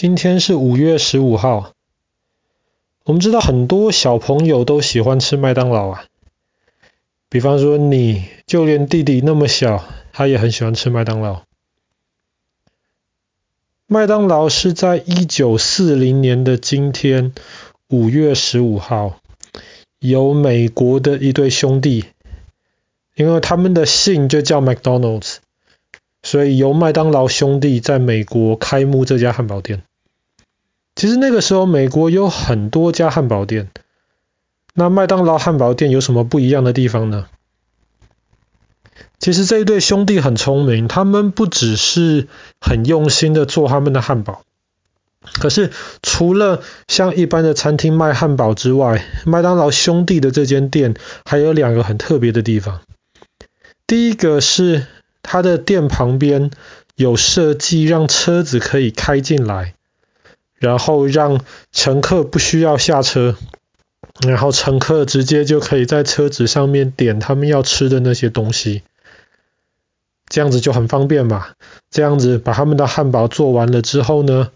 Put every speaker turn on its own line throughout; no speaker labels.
今天是五月十五号。我们知道很多小朋友都喜欢吃麦当劳啊，比方说你，就连弟弟那么小，他也很喜欢吃麦当劳。麦当劳是在一九四零年的今天，五月十五号，由美国的一对兄弟，因为他们的姓就叫 McDonald's。所以由麦当劳兄弟在美国开幕这家汉堡店。其实那个时候美国有很多家汉堡店，那麦当劳汉堡店有什么不一样的地方呢？其实这一对兄弟很聪明，他们不只是很用心的做他们的汉堡，可是除了像一般的餐厅卖汉堡之外，麦当劳兄弟的这间店还有两个很特别的地方。第一个是。他的店旁边有设计，让车子可以开进来，然后让乘客不需要下车，然后乘客直接就可以在车子上面点他们要吃的那些东西，这样子就很方便嘛。这样子把他们的汉堡做完了之后呢，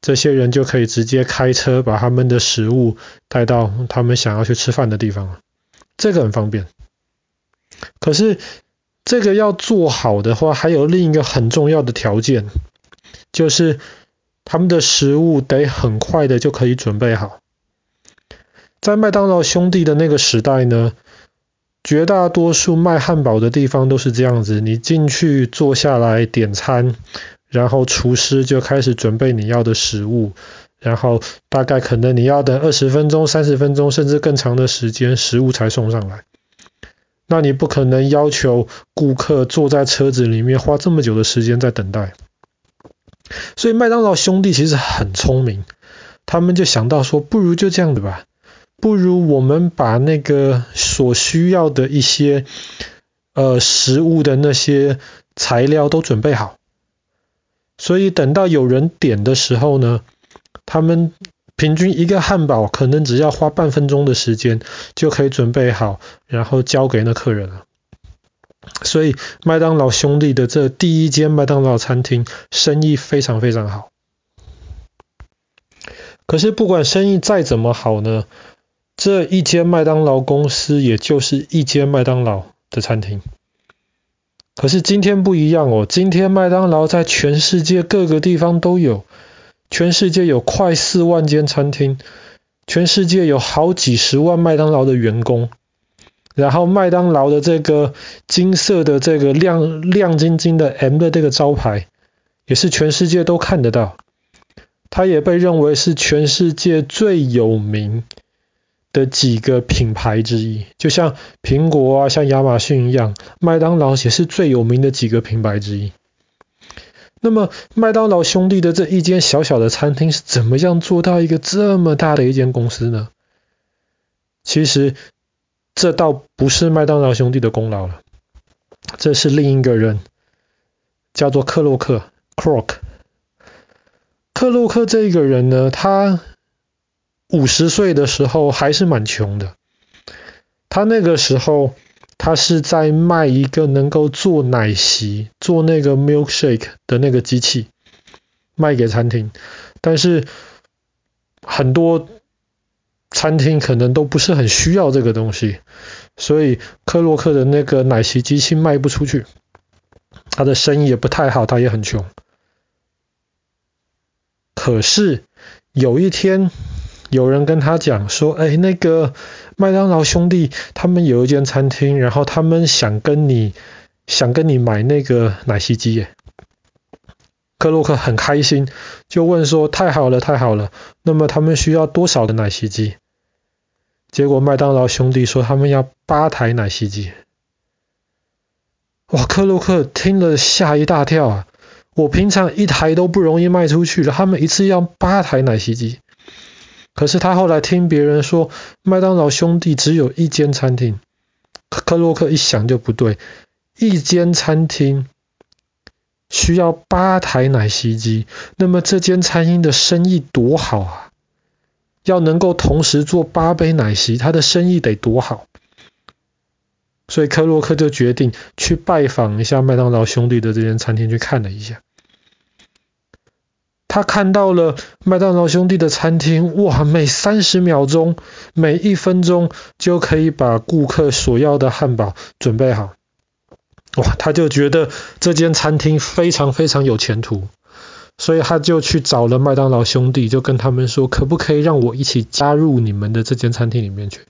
这些人就可以直接开车把他们的食物带到他们想要去吃饭的地方了，这个很方便。可是。这个要做好的话，还有另一个很重要的条件，就是他们的食物得很快的就可以准备好。在麦当劳兄弟的那个时代呢，绝大多数卖汉堡的地方都是这样子，你进去坐下来点餐，然后厨师就开始准备你要的食物，然后大概可能你要等二十分钟、三十分钟，甚至更长的时间，食物才送上来。那你不可能要求顾客坐在车子里面花这么久的时间在等待，所以麦当劳兄弟其实很聪明，他们就想到说，不如就这样子吧，不如我们把那个所需要的一些呃食物的那些材料都准备好，所以等到有人点的时候呢，他们。平均一个汉堡可能只要花半分钟的时间就可以准备好，然后交给那客人了。所以麦当劳兄弟的这第一间麦当劳餐厅生意非常非常好。可是不管生意再怎么好呢，这一间麦当劳公司也就是一间麦当劳的餐厅。可是今天不一样哦，今天麦当劳在全世界各个地方都有。全世界有快四万间餐厅，全世界有好几十万麦当劳的员工，然后麦当劳的这个金色的这个亮亮晶晶的 M 的这个招牌，也是全世界都看得到。它也被认为是全世界最有名的几个品牌之一，就像苹果啊，像亚马逊一样，麦当劳也是最有名的几个品牌之一。那么，麦当劳兄弟的这一间小小的餐厅是怎么样做到一个这么大的一间公司呢？其实，这倒不是麦当劳兄弟的功劳了，这是另一个人，叫做克洛克 （Croc）。克洛克这个人呢，他五十岁的时候还是蛮穷的，他那个时候。他是在卖一个能够做奶昔、做那个 milkshake 的那个机器，卖给餐厅。但是很多餐厅可能都不是很需要这个东西，所以克洛克的那个奶昔机器卖不出去，他的生意也不太好，他也很穷。可是有一天，有人跟他讲说：“哎，那个。”麦当劳兄弟他们有一间餐厅，然后他们想跟你想跟你买那个奶昔机耶。克洛克很开心，就问说：“太好了，太好了！那么他们需要多少的奶昔机？”结果麦当劳兄弟说他们要八台奶昔机。哇！克洛克听了吓一大跳啊！我平常一台都不容易卖出去了，他们一次要八台奶昔机。可是他后来听别人说，麦当劳兄弟只有一间餐厅，克洛克一想就不对，一间餐厅需要八台奶昔机，那么这间餐厅的生意多好啊！要能够同时做八杯奶昔，他的生意得多好。所以克洛克就决定去拜访一下麦当劳兄弟的这间餐厅，去看了一下。他看到了麦当劳兄弟的餐厅，哇，每三十秒钟、每一分钟就可以把顾客所要的汉堡准备好，哇，他就觉得这间餐厅非常非常有前途，所以他就去找了麦当劳兄弟，就跟他们说，可不可以让我一起加入你们的这间餐厅里面去？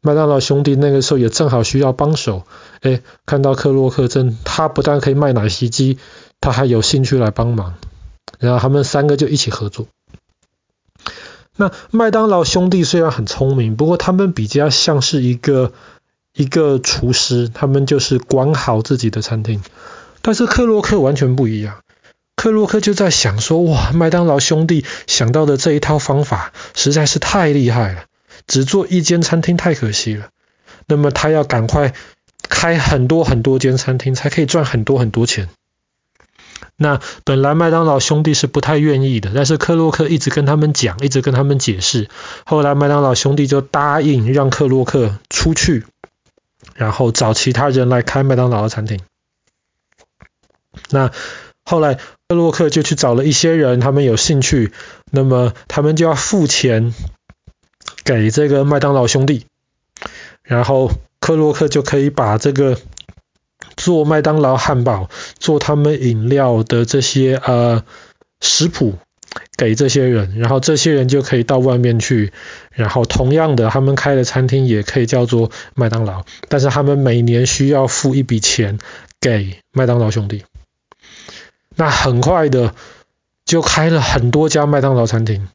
麦当劳兄弟那个时候也正好需要帮手，诶，看到克洛克正，他不但可以卖奶昔机，他还有兴趣来帮忙，然后他们三个就一起合作。那麦当劳兄弟虽然很聪明，不过他们比较像是一个一个厨师，他们就是管好自己的餐厅。但是克洛克完全不一样，克洛克就在想说，哇，麦当劳兄弟想到的这一套方法实在是太厉害了。只做一间餐厅太可惜了，那么他要赶快开很多很多间餐厅，才可以赚很多很多钱。那本来麦当劳兄弟是不太愿意的，但是克洛克一直跟他们讲，一直跟他们解释。后来麦当劳兄弟就答应让克洛克出去，然后找其他人来开麦当劳的餐厅。那后来克洛克就去找了一些人，他们有兴趣，那么他们就要付钱。给这个麦当劳兄弟，然后克洛克就可以把这个做麦当劳汉堡、做他们饮料的这些呃食谱给这些人，然后这些人就可以到外面去，然后同样的，他们开的餐厅也可以叫做麦当劳，但是他们每年需要付一笔钱给麦当劳兄弟。那很快的就开了很多家麦当劳餐厅。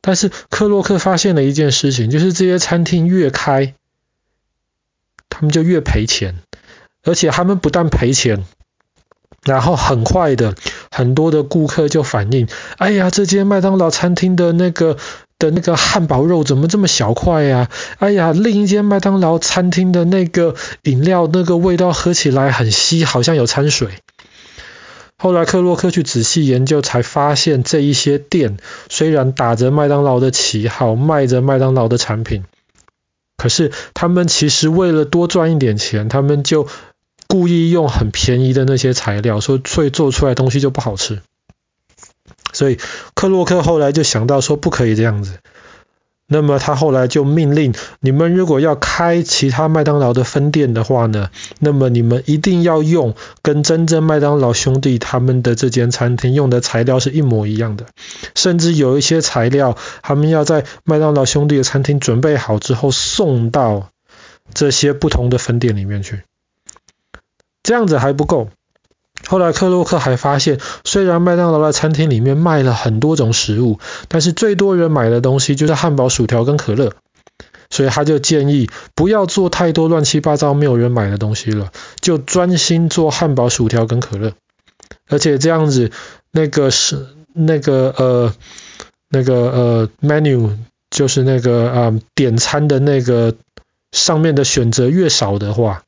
但是克洛克发现了一件事情，就是这些餐厅越开，他们就越赔钱，而且他们不但赔钱，然后很快的很多的顾客就反映，哎呀，这间麦当劳餐厅的那个的那个汉堡肉怎么这么小块呀？哎呀，另一间麦当劳餐厅的那个饮料那个味道喝起来很稀，好像有掺水。后来克洛克去仔细研究，才发现这一些店虽然打着麦当劳的旗号，卖着麦当劳的产品，可是他们其实为了多赚一点钱，他们就故意用很便宜的那些材料，所以做出来东西就不好吃。所以克洛克后来就想到说，不可以这样子。那么他后来就命令你们，如果要开其他麦当劳的分店的话呢，那么你们一定要用跟真正麦当劳兄弟他们的这间餐厅用的材料是一模一样的，甚至有一些材料他们要在麦当劳兄弟的餐厅准备好之后送到这些不同的分店里面去。这样子还不够。后来克洛克还发现，虽然麦当劳的餐厅里面卖了很多种食物，但是最多人买的东西就是汉堡、薯条跟可乐，所以他就建议不要做太多乱七八糟没有人买的东西了，就专心做汉堡、薯条跟可乐。而且这样子，那个是那个呃那个呃 menu 就是那个啊、点餐的那个上面的选择越少的话。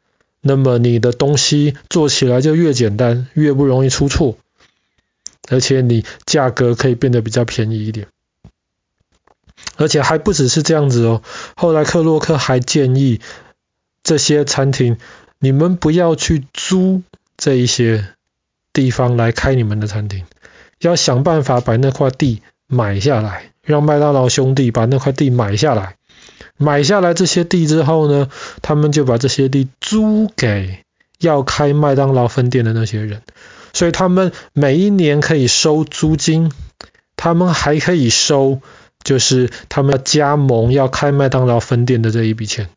那么你的东西做起来就越简单，越不容易出错，而且你价格可以变得比较便宜一点。而且还不只是这样子哦，后来克洛克还建议这些餐厅，你们不要去租这一些地方来开你们的餐厅，要想办法把那块地买下来，让麦当劳兄弟把那块地买下来。买下来这些地之后呢，他们就把这些地租给要开麦当劳分店的那些人，所以他们每一年可以收租金，他们还可以收，就是他们加盟要开麦当劳分店的这一笔钱。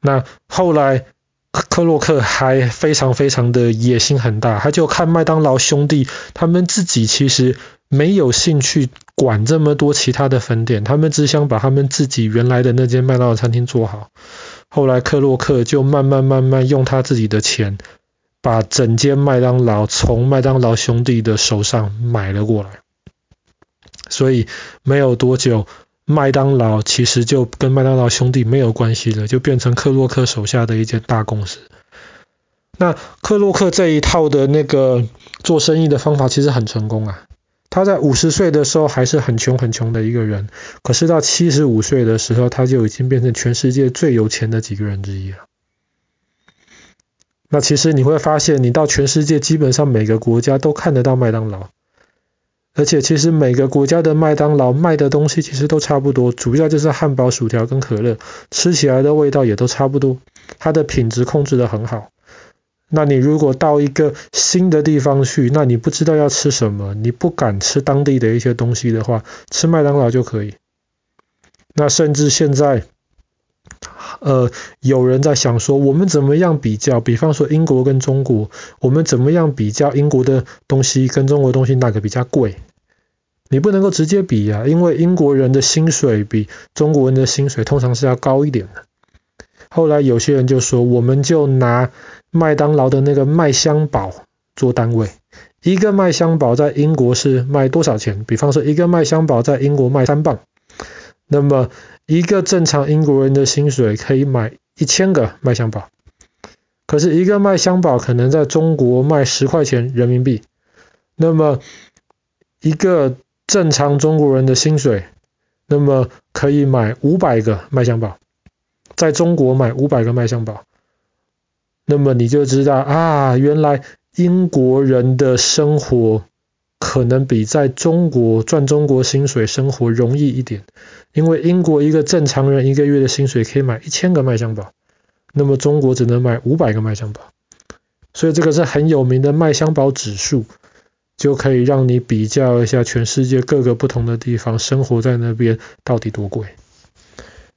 那后来克洛克还非常非常的野心很大，他就看麦当劳兄弟他们自己其实没有兴趣。管这么多其他的分店，他们只想把他们自己原来的那间麦当劳餐厅做好。后来克洛克就慢慢慢慢用他自己的钱，把整间麦当劳从麦当劳兄弟的手上买了过来。所以没有多久，麦当劳其实就跟麦当劳兄弟没有关系了，就变成克洛克手下的一间大公司。那克洛克这一套的那个做生意的方法其实很成功啊。他在五十岁的时候还是很穷很穷的一个人，可是到七十五岁的时候，他就已经变成全世界最有钱的几个人之一了。那其实你会发现，你到全世界基本上每个国家都看得到麦当劳，而且其实每个国家的麦当劳卖的东西其实都差不多，主要就是汉堡、薯条跟可乐，吃起来的味道也都差不多，它的品质控制的很好。那你如果到一个新的地方去，那你不知道要吃什么，你不敢吃当地的一些东西的话，吃麦当劳就可以。那甚至现在。呃，有人在想说，我们怎么样比较？比方说英国跟中国，我们怎么样比较英国的东西跟中国东西哪个比较贵？你不能够直接比啊，因为英国人的薪水比中国人的薪水通常是要高一点的。后来有些人就说，我们就拿麦当劳的那个麦香堡做单位，一个麦香堡在英国是卖多少钱？比方说一个麦香堡在英国卖三磅，那么。一个正常英国人的薪水可以买一千个麦香堡，可是一个麦香堡可能在中国卖十块钱人民币。那么一个正常中国人的薪水，那么可以买五百个麦香堡，在中国买五百个麦香堡，那么你就知道啊，原来英国人的生活。可能比在中国赚中国薪水生活容易一点，因为英国一个正常人一个月的薪水可以买一千个麦香堡，那么中国只能买五百个麦香堡，所以这个是很有名的麦香堡指数，就可以让你比较一下全世界各个不同的地方生活在那边到底多贵。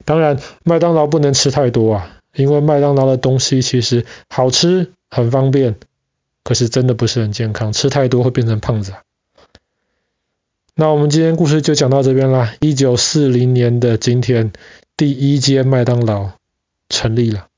当然，麦当劳不能吃太多啊，因为麦当劳的东西其实好吃很方便，可是真的不是很健康，吃太多会变成胖子啊。那我们今天故事就讲到这边啦。一九四零年的今天，第一间麦当劳成立了。